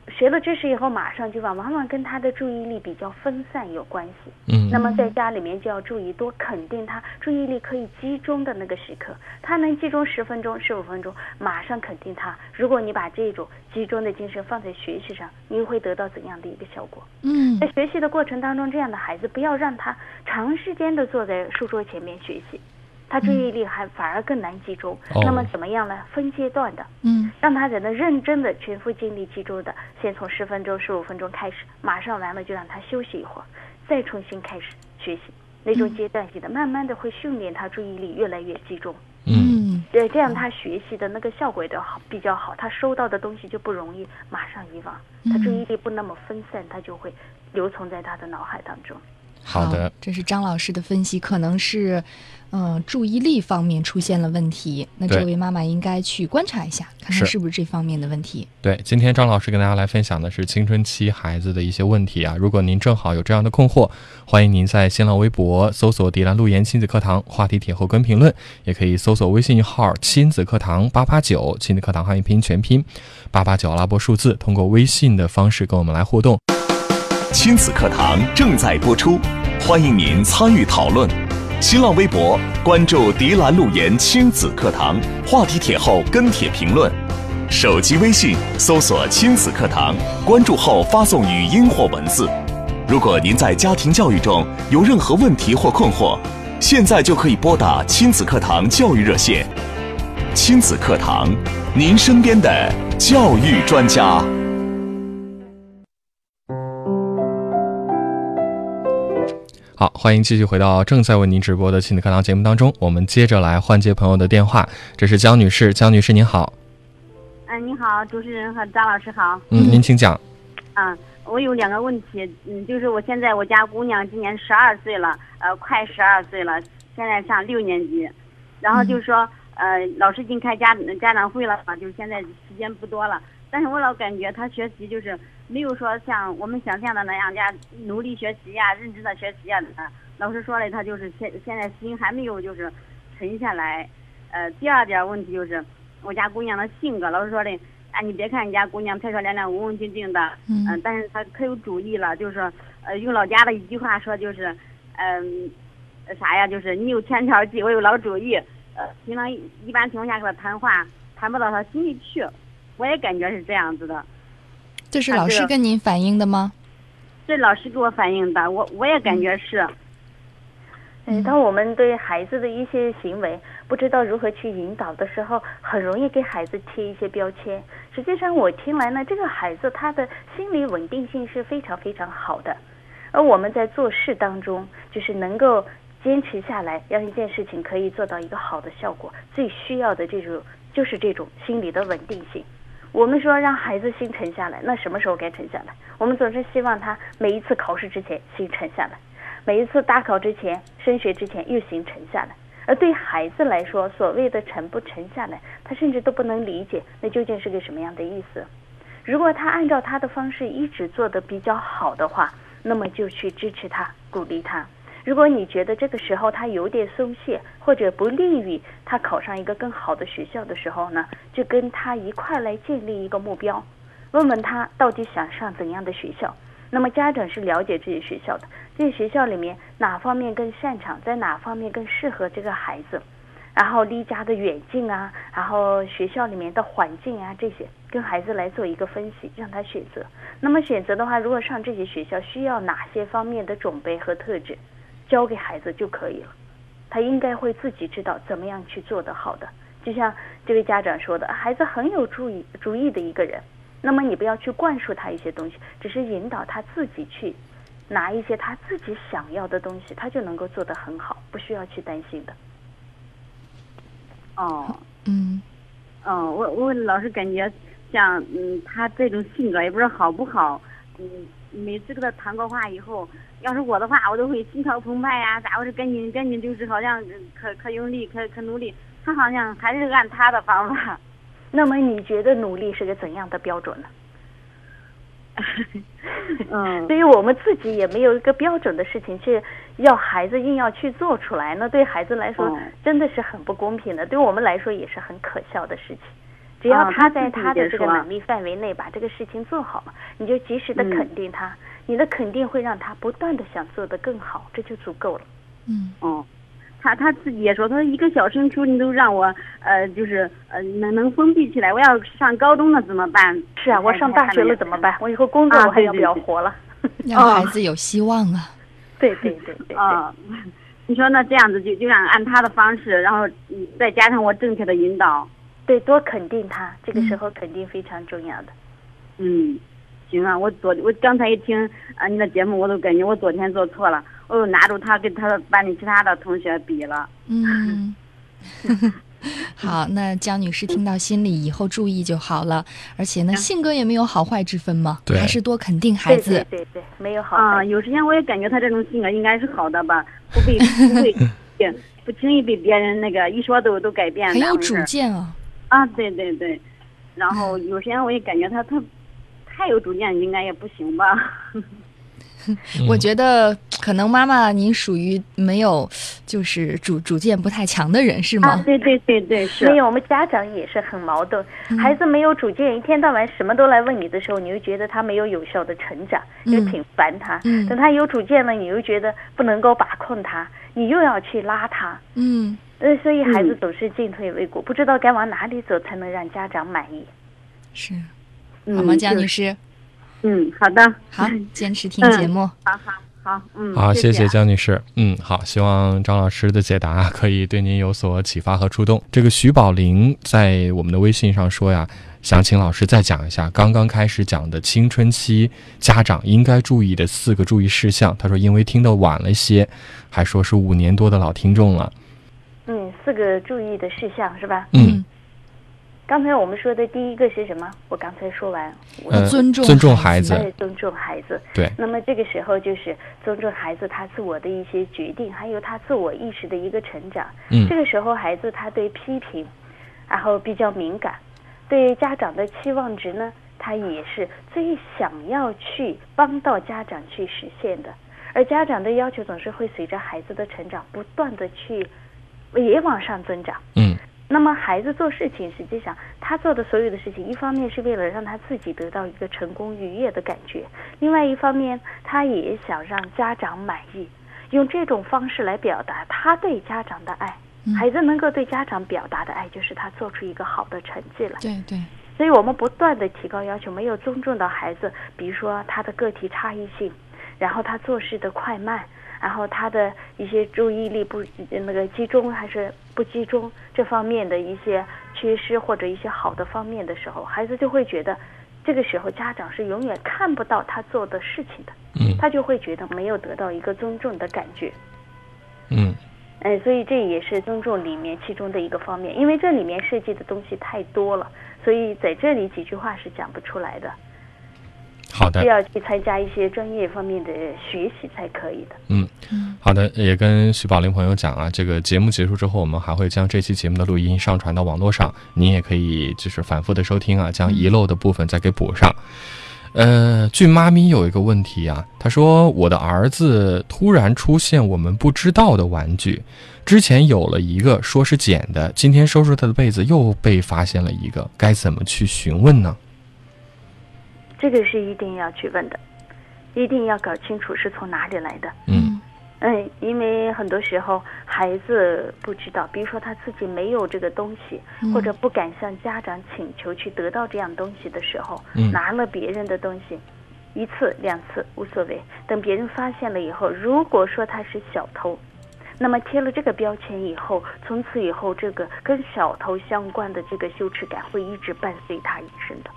学了知识以后马上就忘，往往跟他的注意力比较分散有关系。嗯那么在家里面就要注意多肯定他注意力可以集中的那个时刻，他能集中十分钟、十五分钟，马上肯定他。如果你把这种集中的精神放在学习上，你会得到怎样的一个效果？嗯在学习的过程当中，这样的孩子不要让他长时间的坐在书桌前面学习，他注意力还反而更难集中。哦那么怎么样呢？分阶段的，嗯让他在那认真的、全副精力集中的，先从十分钟、十五分钟开始，马上完了就让他休息一会儿，再重新开始学习。那种阶段性的，慢慢的会训练他注意力越来越集中。嗯，嗯对，这样他学习的那个效果也好比较好，他收到的东西就不容易马上遗忘，他注意力不那么分散，他就会留存在他的脑海当中。好的，这是张老师的分析，可能是，嗯、注意力方面出现了问题。那这位妈妈应该去观察一下，看看是不是这方面的问题。对，今天张老师跟大家来分享的是青春期孩子的一些问题啊。如果您正好有这样的困惑，欢迎您在新浪微博搜索“迪兰路言亲子课堂”话题帖后跟评论，也可以搜索微信号“亲子课堂八八九”，亲子课堂汉语拼音全拼八八九阿拉伯数字，通过微信的方式跟我们来互动。亲子课堂正在播出，欢迎您参与讨论。新浪微博关注“迪兰路言亲子课堂”，话题帖后跟帖评论。手机微信搜索“亲子课堂”，关注后发送语音或文字。如果您在家庭教育中有任何问题或困惑，现在就可以拨打亲子课堂教育热线。亲子课堂，您身边的教育专家。好，欢迎继续回到正在为您直播的亲子课堂节目当中，我们接着来换接朋友的电话。这是江女士，江女士您好，嗯，你好，主持人和张老师好。嗯，您请讲。啊，我有两个问题，嗯，就是我现在我家姑娘今年十二岁了，呃，快十二岁了，现在上六年级，然后就是说，呃，老师已经开家家长会了嘛，就是现在时间不多了，但是我老感觉他学习就是没有说像我们想象的那样家努力学习呀、认真的学习呀、啊。老师说了，他就是现现在心还没有就是沉下来。呃，第二点问题就是我家姑娘的性格，老师说的。哎，你别看你家姑娘漂漂亮亮、文文静静的，嗯呃但是她可有主意了，就是说，呃，用老家的一句话说，就是，嗯、呃，啥呀？就是你有千条计，我有老主意。呃，平常一般情况下跟她谈话，谈不到她心里去。我也感觉是这样子的，这是老师跟您反映的吗？这老师给我反映的，我我也感觉是。嗯，当我们对孩子的一些行为不知道如何去引导的时候，很容易给孩子贴一些标签。实际上，我听来呢，这个孩子他的心理稳定性是非常非常好的，而我们在做事当中，就是能够坚持下来，让一件事情可以做到一个好的效果，最需要的这种就是这种心理的稳定性。我们说让孩子心沉下来，那什么时候该沉下来？我们总是希望他每一次考试之前心沉下来。每一次大考之前、升学之前又心沉下来，而对孩子来说，所谓的沉不沉下来，他甚至都不能理解那究竟是个什么样的意思。如果他按照他的方式一直做得比较好的话，那么就去支持他、鼓励他。如果你觉得这个时候他有点松懈，或者不利于他考上一个更好的学校的时候呢，就跟他一块来建立一个目标，问问他到底想上怎样的学校。那么家长是了解这些学校的，这些学校里面哪方面更擅长，在哪方面更适合这个孩子，然后离家的远近啊，然后学校里面的环境啊这些，跟孩子来做一个分析，让他选择。那么选择的话，如果上这些学校需要哪些方面的准备和特质，交给孩子就可以了，他应该会自己知道怎么样去做得好的。就像这位家长说的，孩子很有主意主意的一个人。那么你不要去灌输他一些东西，只是引导他自己去拿一些他自己想要的东西，他就能够做得很好，不需要去担心的。哦，嗯嗯，我我老是感觉像嗯，他这种性格也不知道好不好。嗯，每次跟他谈过话以后，要是我的话，我都会心潮澎湃呀，咋回事？赶紧赶紧，就是好像可可用力，可可努力。他好像还是按他的方法。那么你觉得努力是个怎样的标准呢？嗯，对于我们自己也没有一个标准的事情，去要孩子硬要去做出来，那对孩子来说嗯真的是很不公平的，对我们来说也是很可笑的事情。只要啊他在他的这个能力范围内把这个事情做好了，你就及时的嗯肯定他，你的肯定会让他不断的想做得更好，这就足够了。嗯哦，他他自己也说，他说一个小升初你都让我呃，就是呃能能封闭起来，我要上高中了怎么办？是啊，我上大学了怎么办？我以后工作啊我还要不要活了？让孩子有希望啊。对对对对对。啊，你说那这样子就就让按他的方式，然后嗯再加上我正确的引导，对，多肯定他，这个时嗯候肯定非常重要的。嗯，行啊，我昨我刚才一听啊你的节目，我都感觉我昨天做错了，我又拿住他跟他班里其他的同学比了。嗯，好，那江女士听到心里，以后注意就好了。而且呢，性格也没有好坏之分嘛，对还是多肯定孩子。对对对对，没有好啊，坏有时间我也感觉他这种性格应该是好的吧，不被不会 不轻易被别人那个一说都都改变。很有主见啊。啊，对对对，然后 有时间我也感觉他他太有主见，应该也不行吧。我觉得可能妈妈您属于没有就是主主见不太强的人是吗？啊，对对对对，是没有，我们家长也是很矛盾。嗯孩子没有主见，一天到晚什么都来问你的时候，你又觉得他没有有效的成长，嗯又挺烦他。嗯等他有主见了，你又觉得不能够把控他，你又要去拉他。嗯，呃，所以孩子嗯总是进退维谷，不知道该往哪里走才能让家长满意。是嗯好吗，江女士？嗯，好的，好，坚持听节目。好好好，嗯，好，谢谢谢江女士。嗯，好，希望张老师的解答可以对您有所启发和触动。这个徐宝林在我们的微信上说呀，想请老师再讲一下刚刚开始讲的青春期家长应该注意的四个注意事项。他说，因为听得晚了些，还说是五年多的老听众了。嗯，四个注意的事项是吧？嗯，刚才我们说的第一个是什么？我刚才说完，尊重尊重孩子尊重孩子。对，那么这个时候就是尊重孩子他自我的一些决定，还有他自我意识的一个成长。嗯这个时候孩子他对批评，然后比较敏感，对家长的期望值呢，他也是最想要去帮到家长去实现的。而家长的要求总是会随着孩子的成长不断的去也往上增长。嗯那么孩子做事情，实际上他做的所有的事情，一方面是为了让他自己得到一个成功愉悦的感觉，另外一方面他也想让家长满意，用这种方式来表达他对家长的爱。嗯孩子能够对家长表达的爱，就是他做出一个好的成绩来。对对，所以我们不断的提高要求，没有尊重到孩子，比如说他的个体差异性，然后他做事的快慢，然后他的一些注意力不那个集中还是不集中这方面的一些缺失或者一些好的方面的时候，孩子就会觉得，这个时候家长是永远看不到他做的事情的，嗯。他就会觉得没有得到一个尊重的感觉。嗯。哎，所以这也是尊重里面其中的一个方面，因为这里面涉及的东西太多了，所以在这里几句话是讲不出来的，好的需，要去参加一些专业方面的学习才可以的。嗯，好的，也跟徐宝林朋友讲啊，这个节目结束之后，我们还会将这期节目的录音上传到网络上，您也可以就是反复的收听啊，将遗漏的部分再给补上。呃，俊妈咪有一个问题啊，她说我的儿子突然出现我们不知道的玩具，之前有了一个说是捡的，今天收拾他的被子又被发现了一个，该怎么去询问呢？这个是一定要去问的，一定要搞清楚是从哪里来的。嗯嗯，因为很多时候孩子不知道，比如说他自己没有这个东西，嗯或者不敢向家长请求去得到这样东西的时候，嗯拿了别人的东西，一次两次无所谓，等别人发现了以后，如果说他是小偷。那么贴了这个标签以后，从此以后，这个跟小偷相关的这个羞耻感会一直伴随他一生的。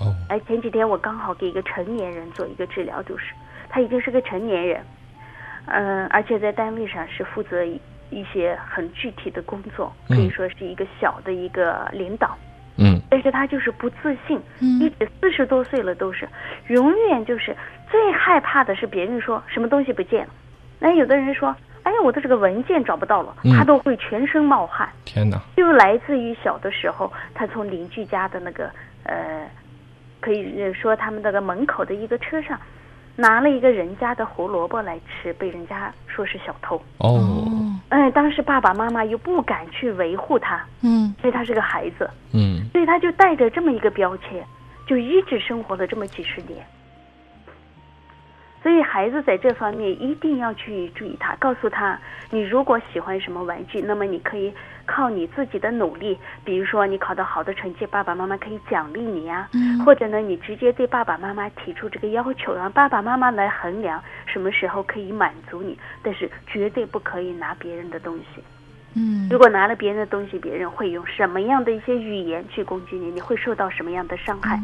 哦，哎，前几天我刚好给一个成年人做一个治疗，就是他已经是个成年人，嗯、而且在单位上是负责一一些很具体的工作，可以嗯。说是一个小的一个领导，嗯。但是他就是不自信，嗯。一直四十多岁了都是，永远就是最害怕的是别人说什么东西不见了，那有的人说，哎呀，我的这个文件找不到了，嗯。他都会全身冒汗。天哪，就来自于小的时候，他从邻居家的那个呃，可以说他们那个门口的一个车上，拿了一个人家的胡萝卜来吃，被人家说是小偷。哦，哦，嗯，当时爸爸妈妈又不敢去维护他，嗯因为他是个孩子，嗯所以他就带着这么一个标签，就一直生活了这么几十年。所以孩子在这方面一定要去注意他，告诉他，你如果喜欢什么玩具，那么你可以靠你自己的努力，比如说你考到好的成绩，爸爸妈妈可以奖励你呀、嗯或者呢，你直接对爸爸妈妈提出这个要求，让爸爸妈妈来衡量什么时候可以满足你，但是绝对不可以拿别人的东西。嗯如果拿了别人的东西，别人会用什么样的一些语言去攻击你？你会受到什么样的伤害？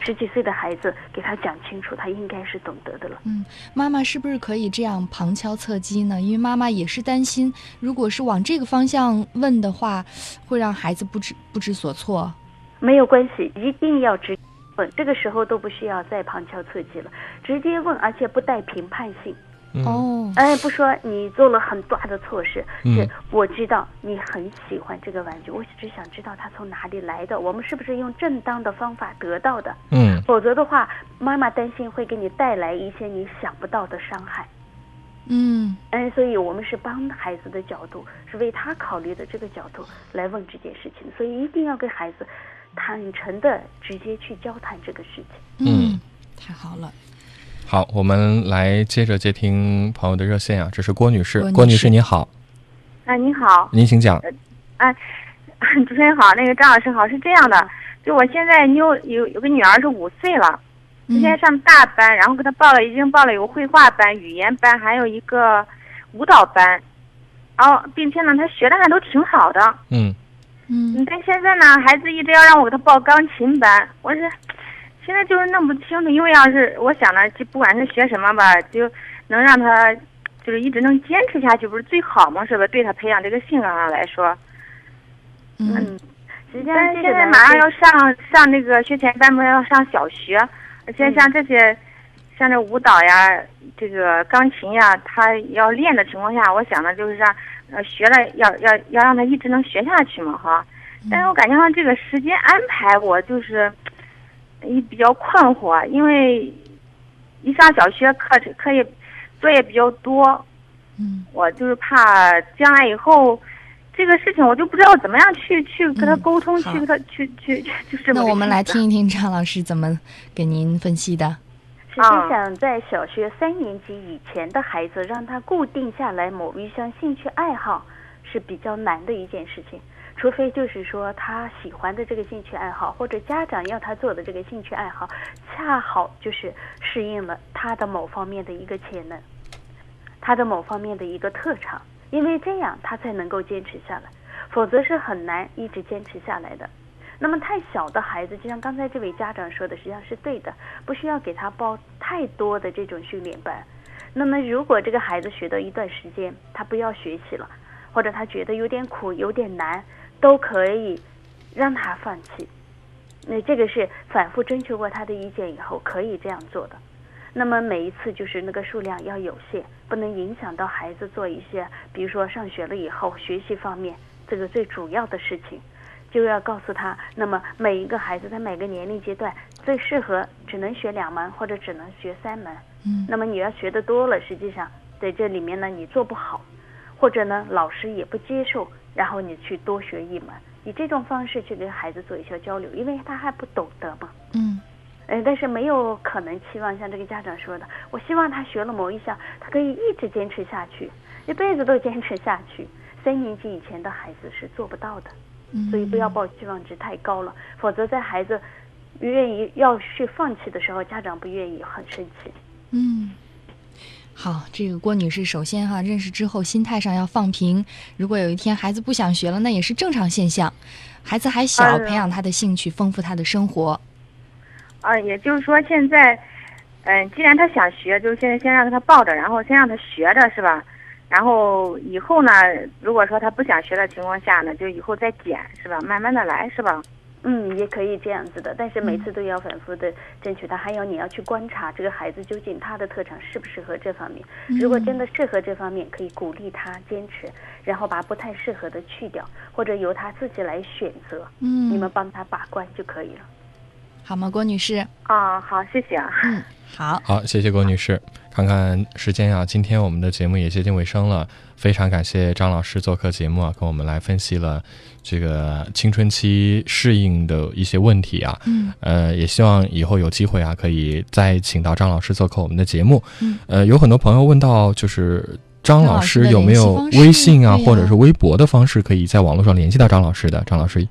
十几岁的孩子给他讲清楚，他应该是懂得的了。嗯，妈妈是不是可以这样旁敲侧击呢？因为妈妈也是担心，如果是往这个方向问的话，会让孩子不知不知所措。没有关系，一定要直接问，这个时候都不需要再旁敲侧击了，直接问，而且不带评判性。嗯哦，哎，不说你做了很大的错事，嗯是我知道你很喜欢这个玩具，我只想知道它从哪里来的，我们是不是用正当的方法得到的？嗯否则的话，妈妈担心会给你带来一些你想不到的伤害。嗯哎，所以我们是帮孩子的角度，是为他考虑的这个角度来问这件事情，所以一定要跟孩子坦诚的直接去交谈这个事情。嗯，太好了。好，我们来接着接听朋友的热线啊，这是郭女士，郭女士。您好，哎，您好，您请讲。哎主持人好，那个张老师好，是这样的，就我现在妞有有个女儿是五岁了，嗯。现在上大班，然后给她报了，已经报了有绘画班、语言班，还有一个舞蹈班，然后并且呢，她学的还都挺好的。嗯。嗯。嗯，但现在呢，孩子一直要让我给她报钢琴班，我是现在就是弄不清楚，因为要是我想呢，就不管是学什么吧，就能让他就是一直能坚持下去，不是最好吗？是吧？对他培养这个性格上来说。嗯但是现在马上要上上那个学前班，不是要上小学，而且像这些，像这舞蹈呀，这个钢琴呀，他要练的情况下，我想呢，就是让呃学了要要要让他一直能学下去嘛哈。但是我感觉上这个时间安排，我就是也比较困惑，因为一上小学课程课业作业比较多，嗯我就是怕将来以后。这个事情我就不知道怎么样去去跟他嗯沟通，好去跟他去去就是那我们来听一听张老师怎么给您分析的。实际上，在小学三年级以前的孩子，让他固定下来某一项兴趣爱好是比较难的一件事情。除非就是说他喜欢的这个兴趣爱好，或者家长要他做的这个兴趣爱好，恰好就是适应了他的某方面的一个潜能，他的某方面的一个特长，因为这样他才能够坚持下来，否则是很难一直坚持下来的。那么太小的孩子，就像刚才这位家长说的，实际上是对的，不需要给他报太多的这种训练班。那么如果这个孩子学到一段时间，他不要学习了，或者他觉得有点苦、有点难，都可以让他放弃。那这个是反复征求过他的意见以后可以这样做的。那么每一次就是那个数量要有限，不能影响到孩子做一些，比如说上学了以后学习方面这个最主要的事情。就要告诉他，那么每一个孩子在每个年龄阶段最适合只能学两门或者只能学三门。嗯那么你要学的多了，实际上在这里面呢你做不好，或者呢老师也不接受，然后你去多学一门，以这种方式去跟孩子做一些交流，因为他还不懂得嘛。嗯呃，但是没有可能期望像这个家长说的，我希望他学了某一项，他可以一直坚持下去，一辈子都坚持下去。三年级以前的孩子是做不到的。嗯，所以不要抱期望值太高了，否则在孩子愿意要去放弃的时候，家长不愿意，很生气。嗯，好，这个郭女士，首先哈，认识之后心态上要放平。如果有一天孩子不想学了，那也是正常现象。孩子还小，培养他的兴趣，丰富他的生活。啊，也就是说现在，嗯、既然他想学，就是现在先让他抱着，然后先让他学着，是吧？然后以后呢，如果说他不想学的情况下呢，就以后再减，是吧？慢慢的来，是吧？嗯，也可以这样子的，但是每次都要反复的争取他，还有你要去观察这个孩子究竟他的特长适不适合这方面。如果真的适合这方面，可以鼓励他坚持，然后把不太适合的去掉，或者由他自己来选择。嗯，你们帮他把关就可以了。好吗，郭女士？啊，好，谢谢啊。嗯，好，好，谢谢郭女士。看看时间啊，今天我们的节目也接近尾声了，非常感谢张老师做客节目啊，跟我们来分析了这个青春期适应的一些问题啊。嗯呃，也希望以后有机会啊，可以再请到张老师做客我们的节目。嗯，呃，有很多朋友问到，就是张老师有没有微信啊，或者是微博的方式，可以在网络上联系到张老师的？张老师，嗯，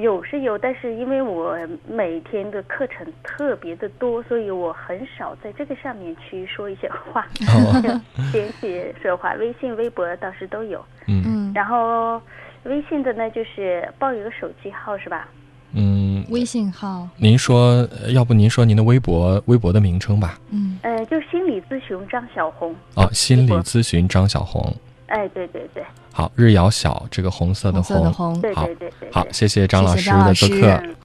有是有，但是因为我每天的课程特别的多，所以我很少在这个上面去说一些话，哦 简写说话。微信、微博倒是都有。嗯嗯然后微信的呢，就是报一个手机号是吧？嗯，微信号，您说，呃要不您说您的微博微博的名称吧？嗯，呃，就心理咨询张小红。哦，心理咨询张小红。哎，对对对，好，日遥小这个红色的红色的红，对好对对对。好，谢谢张老师的做师客。嗯